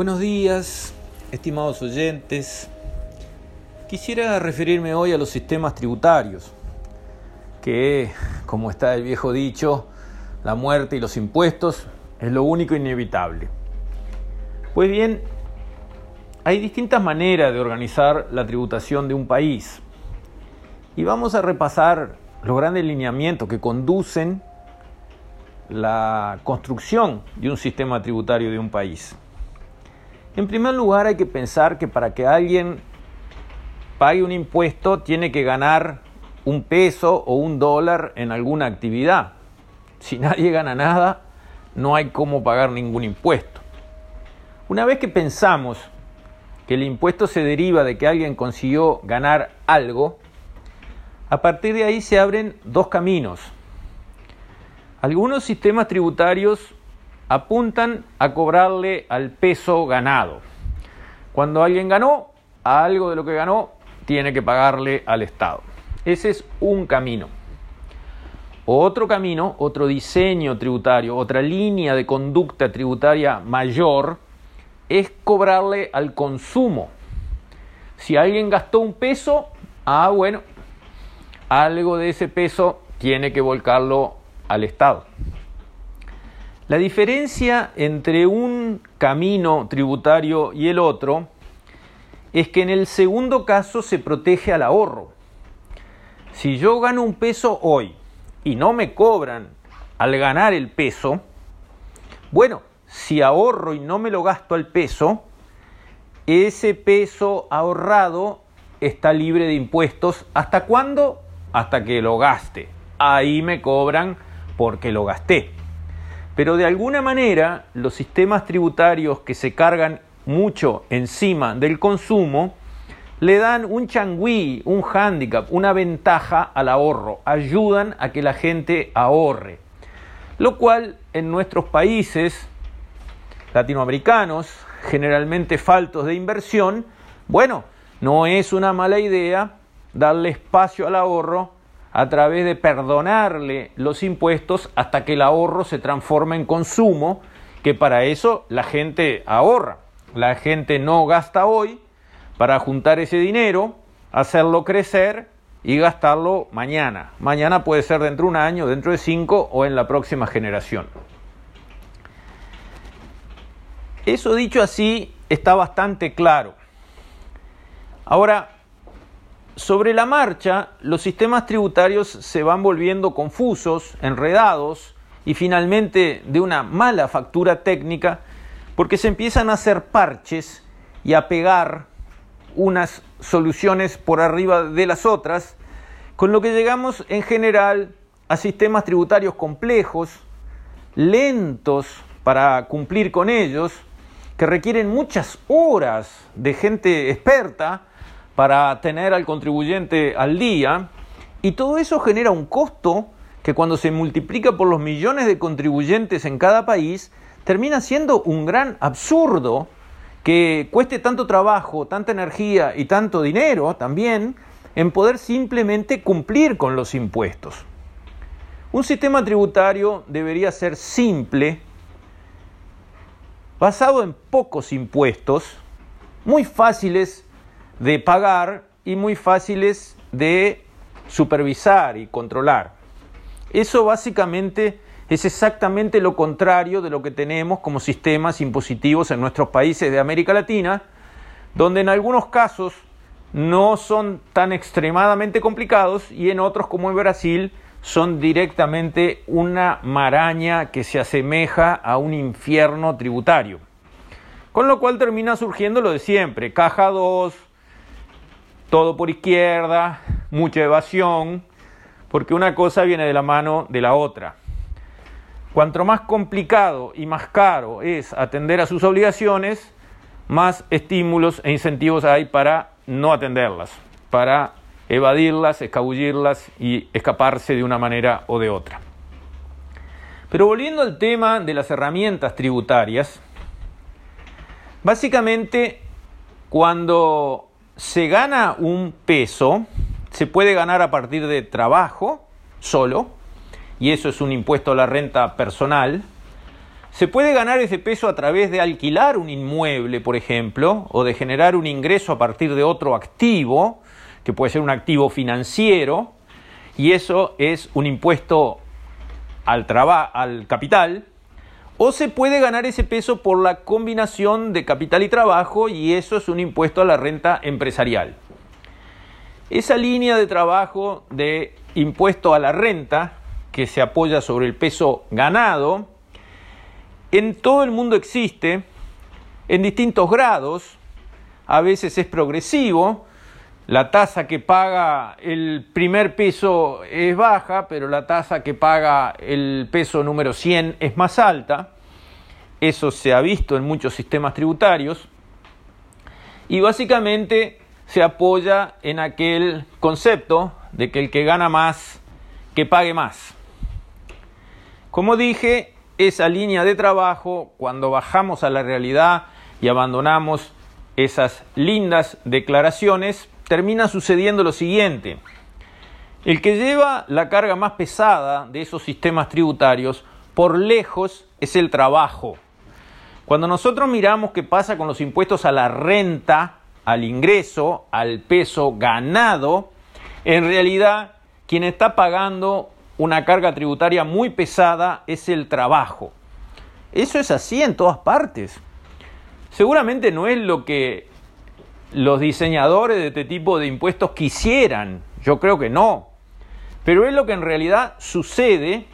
Buenos días, estimados oyentes. Quisiera referirme hoy a los sistemas tributarios, que, como está el viejo dicho, la muerte y los impuestos es lo único inevitable. Pues bien, hay distintas maneras de organizar la tributación de un país y vamos a repasar los grandes lineamientos que conducen la construcción de un sistema tributario de un país. En primer lugar, hay que pensar que para que alguien pague un impuesto tiene que ganar un peso o un dólar en alguna actividad. Si nadie gana nada, no hay cómo pagar ningún impuesto. Una vez que pensamos que el impuesto se deriva de que alguien consiguió ganar algo, a partir de ahí se abren dos caminos. Algunos sistemas tributarios apuntan a cobrarle al peso ganado. Cuando alguien ganó, a algo de lo que ganó, tiene que pagarle al Estado. Ese es un camino. Otro camino, otro diseño tributario, otra línea de conducta tributaria mayor, es cobrarle al consumo. Si alguien gastó un peso, ah, bueno, algo de ese peso tiene que volcarlo al Estado. La diferencia entre un camino tributario y el otro es que en el segundo caso se protege al ahorro. Si yo gano un peso hoy y no me cobran al ganar el peso, bueno, si ahorro y no me lo gasto al peso, ese peso ahorrado está libre de impuestos. ¿Hasta cuándo? Hasta que lo gaste. Ahí me cobran porque lo gasté. Pero de alguna manera los sistemas tributarios que se cargan mucho encima del consumo le dan un changüí, un hándicap, una ventaja al ahorro, ayudan a que la gente ahorre. Lo cual en nuestros países latinoamericanos, generalmente faltos de inversión, bueno, no es una mala idea darle espacio al ahorro a través de perdonarle los impuestos hasta que el ahorro se transforme en consumo, que para eso la gente ahorra. La gente no gasta hoy para juntar ese dinero, hacerlo crecer y gastarlo mañana. Mañana puede ser dentro de un año, dentro de cinco o en la próxima generación. Eso dicho así está bastante claro. Ahora, sobre la marcha, los sistemas tributarios se van volviendo confusos, enredados y finalmente de una mala factura técnica porque se empiezan a hacer parches y a pegar unas soluciones por arriba de las otras, con lo que llegamos en general a sistemas tributarios complejos, lentos para cumplir con ellos, que requieren muchas horas de gente experta, para tener al contribuyente al día y todo eso genera un costo que cuando se multiplica por los millones de contribuyentes en cada país, termina siendo un gran absurdo que cueste tanto trabajo, tanta energía y tanto dinero también en poder simplemente cumplir con los impuestos. Un sistema tributario debería ser simple, basado en pocos impuestos, muy fáciles de pagar y muy fáciles de supervisar y controlar. Eso básicamente es exactamente lo contrario de lo que tenemos como sistemas impositivos en nuestros países de América Latina, donde en algunos casos no son tan extremadamente complicados y en otros como en Brasil son directamente una maraña que se asemeja a un infierno tributario. Con lo cual termina surgiendo lo de siempre, caja 2, todo por izquierda, mucha evasión, porque una cosa viene de la mano de la otra. Cuanto más complicado y más caro es atender a sus obligaciones, más estímulos e incentivos hay para no atenderlas, para evadirlas, escabullirlas y escaparse de una manera o de otra. Pero volviendo al tema de las herramientas tributarias, básicamente cuando se gana un peso, se puede ganar a partir de trabajo solo, y eso es un impuesto a la renta personal. Se puede ganar ese peso a través de alquilar un inmueble, por ejemplo, o de generar un ingreso a partir de otro activo, que puede ser un activo financiero, y eso es un impuesto al, al capital, o se puede ganar ese peso por la combinación de capital y trabajo, y eso es un impuesto a la renta empresarial. Esa línea de trabajo de impuesto a la renta, que se apoya sobre el peso ganado, en todo el mundo existe, en distintos grados, a veces es progresivo, la tasa que paga el primer peso es baja, pero la tasa que paga el peso número 100 es más alta. Eso se ha visto en muchos sistemas tributarios. Y básicamente se apoya en aquel concepto de que el que gana más, que pague más. Como dije, esa línea de trabajo, cuando bajamos a la realidad y abandonamos esas lindas declaraciones, termina sucediendo lo siguiente. El que lleva la carga más pesada de esos sistemas tributarios, por lejos, es el trabajo. Cuando nosotros miramos qué pasa con los impuestos a la renta, al ingreso, al peso ganado, en realidad quien está pagando una carga tributaria muy pesada es el trabajo. Eso es así en todas partes. Seguramente no es lo que los diseñadores de este tipo de impuestos quisieran, yo creo que no, pero es lo que en realidad sucede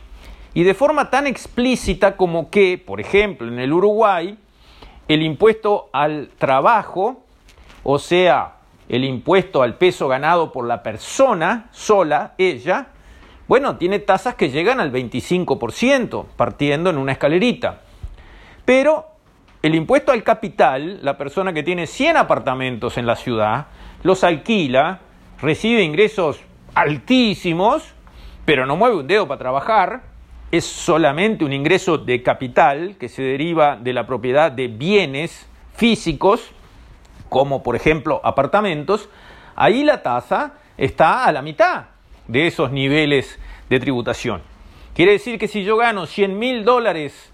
y de forma tan explícita como que, por ejemplo, en el Uruguay, el impuesto al trabajo, o sea, el impuesto al peso ganado por la persona sola, ella, bueno, tiene tasas que llegan al 25%, partiendo en una escalerita. Pero el impuesto al capital, la persona que tiene 100 apartamentos en la ciudad, los alquila, recibe ingresos altísimos, pero no mueve un dedo para trabajar, es solamente un ingreso de capital que se deriva de la propiedad de bienes físicos, como por ejemplo apartamentos, ahí la tasa está a la mitad, de esos niveles de tributación. Quiere decir que si yo gano 100 mil dólares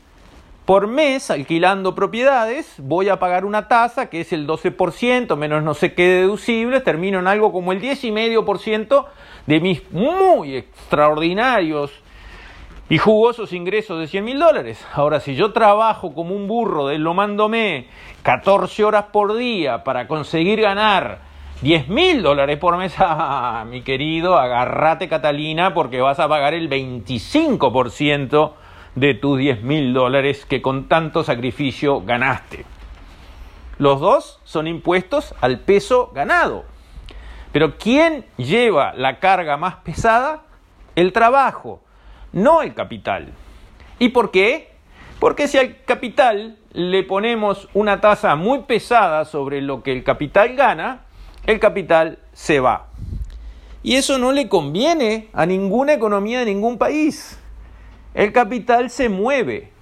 por mes alquilando propiedades, voy a pagar una tasa que es el 12%, menos no sé qué deducible, termino en algo como el 10,5% de mis muy extraordinarios y jugosos ingresos de 100 mil dólares. Ahora, si yo trabajo como un burro de lo mándome 14 horas por día para conseguir ganar 10 mil dólares por mes, ah, mi querido, agarrate Catalina porque vas a pagar el 25% de tus 10 mil dólares que con tanto sacrificio ganaste. Los dos son impuestos al peso ganado. Pero ¿quién lleva la carga más pesada? El trabajo, no el capital. ¿Y por qué? Porque si al capital le ponemos una tasa muy pesada sobre lo que el capital gana, el capital se va. Y eso no le conviene a ninguna economía de ningún país. El capital se mueve.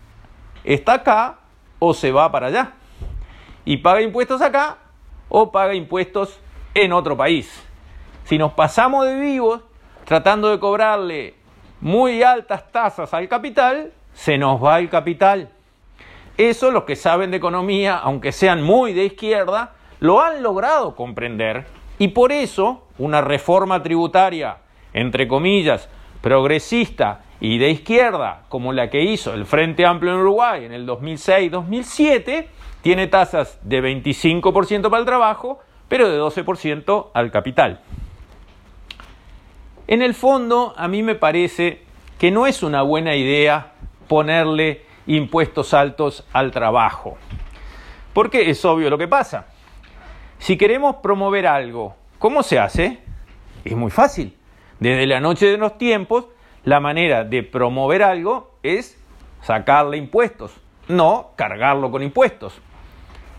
Está acá o se va para allá. Y paga impuestos acá o paga impuestos en otro país. Si nos pasamos de vivos tratando de cobrarle muy altas tasas al capital, se nos va el capital. Eso los que saben de economía, aunque sean muy de izquierda, lo han logrado comprender y por eso una reforma tributaria, entre comillas, progresista y de izquierda, como la que hizo el Frente Amplio en Uruguay en el 2006-2007, tiene tasas de 25% para el trabajo, pero de 12% al capital. En el fondo, a mí me parece que no es una buena idea ponerle impuestos altos al trabajo, porque es obvio lo que pasa. Si queremos promover algo, ¿cómo se hace? Es muy fácil. Desde la noche de los tiempos, la manera de promover algo es sacarle impuestos, no cargarlo con impuestos.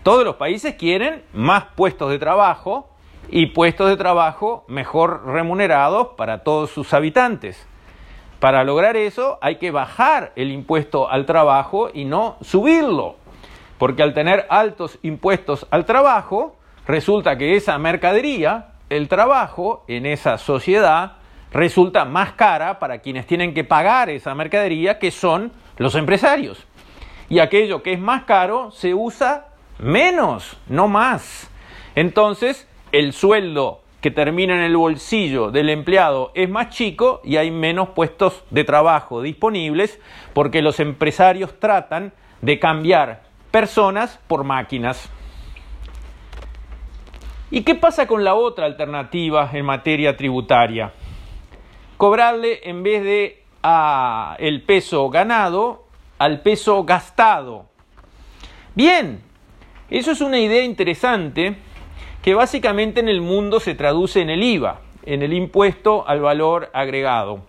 Todos los países quieren más puestos de trabajo y puestos de trabajo mejor remunerados para todos sus habitantes. Para lograr eso hay que bajar el impuesto al trabajo y no subirlo, porque al tener altos impuestos al trabajo, resulta que esa mercadería, el trabajo en esa sociedad, resulta más cara para quienes tienen que pagar esa mercadería, que son los empresarios. y aquello que es más caro se usa menos, no más. Entonces, el sueldo que termina en el bolsillo del empleado es más chico y hay menos puestos de trabajo disponibles porque los empresarios tratan de cambiar personas por máquinas. ¿Y qué pasa con la otra alternativa en materia tributaria? Cobrarle en vez de a el peso ganado al peso gastado. Bien, eso es una idea interesante que básicamente en el mundo se traduce en el IVA, en el impuesto al valor agregado,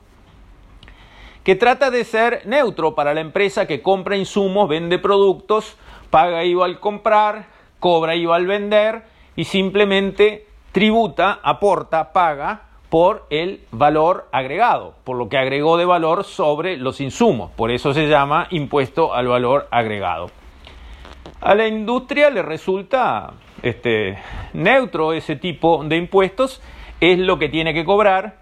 que trata de ser neutro para la empresa que compra insumos, vende productos, paga IVA al comprar, cobra IVA al vender y simplemente tributa, aporta, paga por el valor agregado, por lo que agregó de valor sobre los insumos. Por eso se llama impuesto al valor agregado. A la industria le resulta este, neutro ese tipo de impuestos, es lo que tiene que cobrar,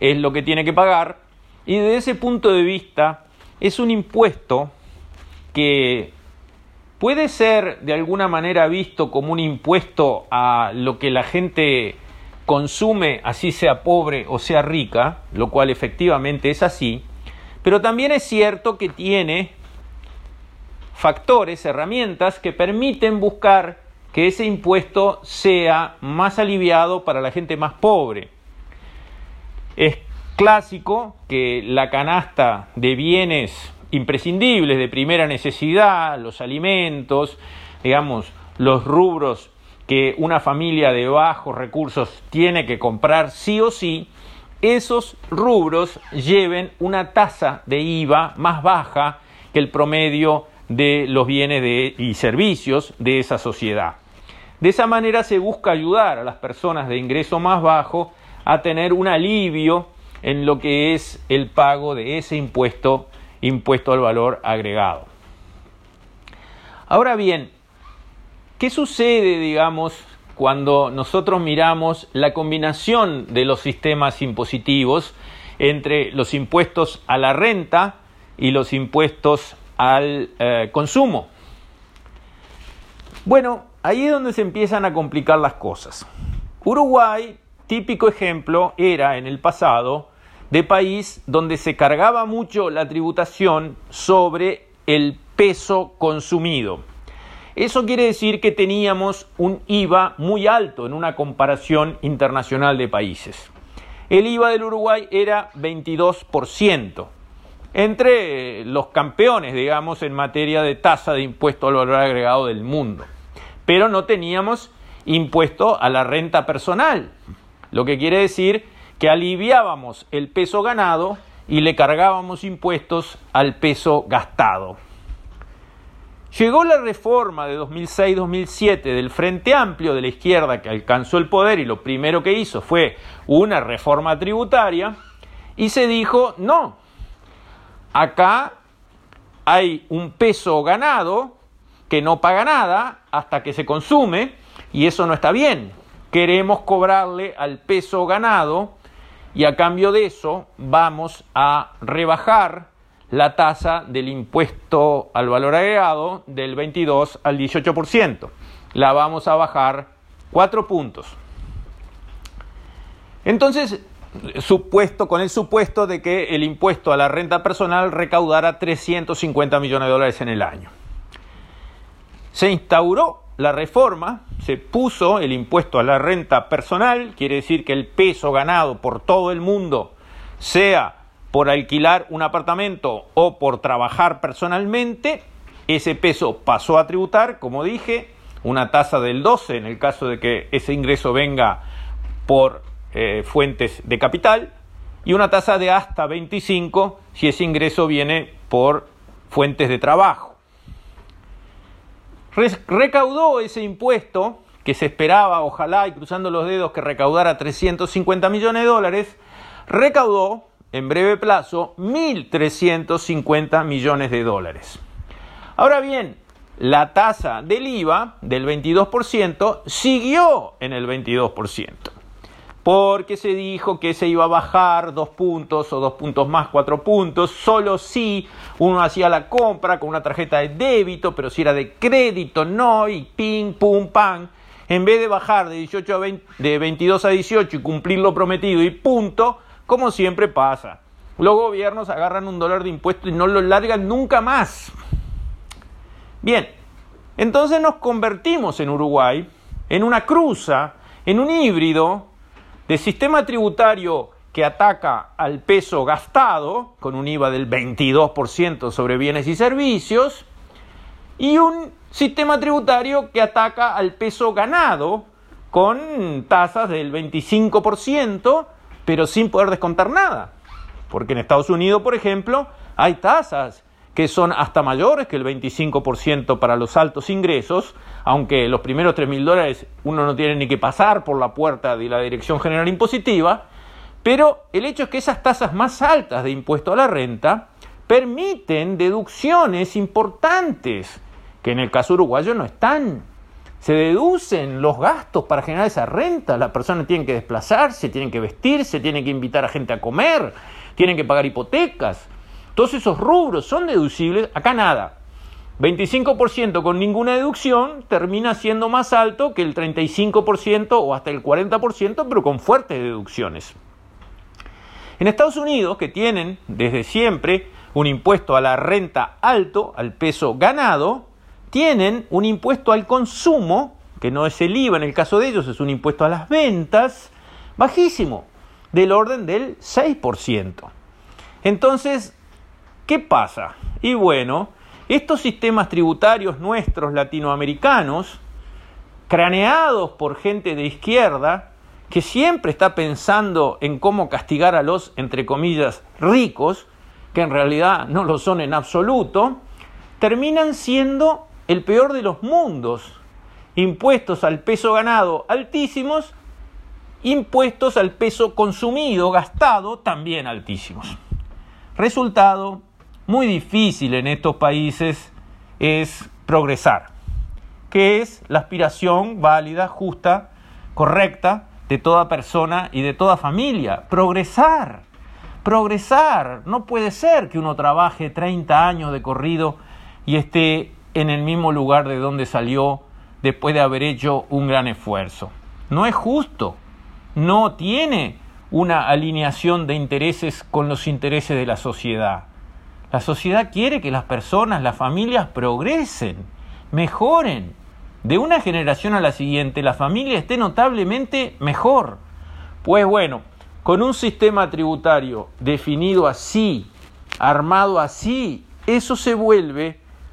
es lo que tiene que pagar, y desde ese punto de vista es un impuesto que puede ser de alguna manera visto como un impuesto a lo que la gente consume, así sea pobre o sea rica, lo cual efectivamente es así, pero también es cierto que tiene factores, herramientas que permiten buscar que ese impuesto sea más aliviado para la gente más pobre. Es clásico que la canasta de bienes imprescindibles de primera necesidad, los alimentos, digamos, los rubros que una familia de bajos recursos tiene que comprar sí o sí, esos rubros lleven una tasa de IVA más baja que el promedio de los bienes y servicios de esa sociedad. De esa manera se busca ayudar a las personas de ingreso más bajo a tener un alivio en lo que es el pago de ese impuesto, impuesto al valor agregado. Ahora bien, ¿qué sucede, digamos, cuando nosotros miramos la combinación de los sistemas impositivos entre los impuestos a la renta y los impuestos al eh, consumo? Bueno, ahí es donde se empiezan a complicar las cosas. Uruguay, típico ejemplo, era en el pasado de país donde se cargaba mucho la tributación sobre el peso consumido. Eso quiere decir que teníamos un IVA muy alto en una comparación internacional de países. El IVA del Uruguay era 22%, entre los campeones, digamos, en materia de tasa de impuesto al valor agregado del mundo pero no teníamos impuesto a la renta personal, lo que quiere decir que aliviábamos el peso ganado y le cargábamos impuestos al peso gastado. Llegó la reforma de 2006-2007 del Frente Amplio de la izquierda que alcanzó el poder y lo primero que hizo fue una reforma tributaria y se dijo, no, acá hay un peso ganado que no paga nada hasta que se consume y eso no está bien. Queremos cobrarle al peso ganado y a cambio de eso vamos a rebajar la tasa del impuesto al valor agregado del 22 al 18%. La vamos a bajar cuatro puntos. Entonces, supuesto, con el supuesto de que el impuesto a la renta personal recaudara 350 millones de dólares en el año. Se instauró la reforma, se puso el impuesto a la renta personal, quiere decir que el peso ganado por todo el mundo, sea por alquilar un apartamento o por trabajar personalmente, ese peso pasó a tributar, como dije, una tasa del 12 en el caso de que ese ingreso venga por eh, fuentes de capital y una tasa de hasta 25 si ese ingreso viene por fuentes de trabajo. Recaudó ese impuesto que se esperaba, ojalá y cruzando los dedos, que recaudara 350 millones de dólares, recaudó en breve plazo 1.350 millones de dólares. Ahora bien, la tasa del IVA del 22% siguió en el 22%. porque se dijo que se iba a bajar dos puntos o dos puntos más cuatro puntos, solo si uno hacía la compra con una tarjeta de débito, pero si era de crédito no, y ping, pum, pam. En vez de bajar de, 18 a de 22 a 18 y cumplir lo prometido y punto, como siempre pasa. Los gobiernos agarran un dólar de impuesto y no lo largan nunca más. Bien, entonces nos convertimos en Uruguay en una cruza, en un híbrido de sistema tributario que ataca al peso gastado, con un IVA del 22% sobre bienes y servicios, y un sistema tributario que ataca al peso ganado, con tasas del 25%, pero sin poder descontar nada. Porque en Estados Unidos, por ejemplo, hay tasas que son hasta mayores que el 25% para los altos ingresos, aunque los primeros 3 mil dólares uno no tiene ni que pasar por la puerta de la Dirección General Impositiva, pero el hecho es que esas tasas más altas de impuesto a la renta permiten deducciones importantes, que en el caso uruguayo no están. Se deducen los gastos para generar esa renta, las personas tienen que desplazarse, tienen que vestirse, tienen que invitar a gente a comer, tienen que pagar hipotecas. Todos esos rubros son deducibles, acá nada. 25% con ninguna deducción termina siendo más alto que el 35% o hasta el 40%, pero con fuertes deducciones. En Estados Unidos, que tienen desde siempre un impuesto a la renta alto, al peso ganado, tienen un impuesto al consumo, que no es el IVA en el caso de ellos, es un impuesto a las ventas, bajísimo, del orden del 6%. Entonces, ¿Qué pasa? Y bueno, estos sistemas tributarios nuestros latinoamericanos, craneados por gente de izquierda, que siempre está pensando en cómo castigar a los, entre comillas, ricos, que en realidad no lo son en absoluto, terminan siendo el peor de los mundos. Impuestos al peso ganado altísimos, impuestos al peso consumido, gastado, también altísimos. Resultado, muy difícil en estos países es progresar, que es la aspiración válida, justa, correcta de toda persona y de toda familia. Progresar, progresar. No puede ser que uno trabaje 30 años de corrido y esté en el mismo lugar de donde salió después de haber hecho un gran esfuerzo. No es justo, no tiene una alineación de intereses con los intereses de la sociedad. La sociedad quiere que las personas, las familias progresen, mejoren. De una generación a la siguiente la familia esté notablemente mejor. Pues bueno, con un sistema tributario definido así, armado así, eso se vuelve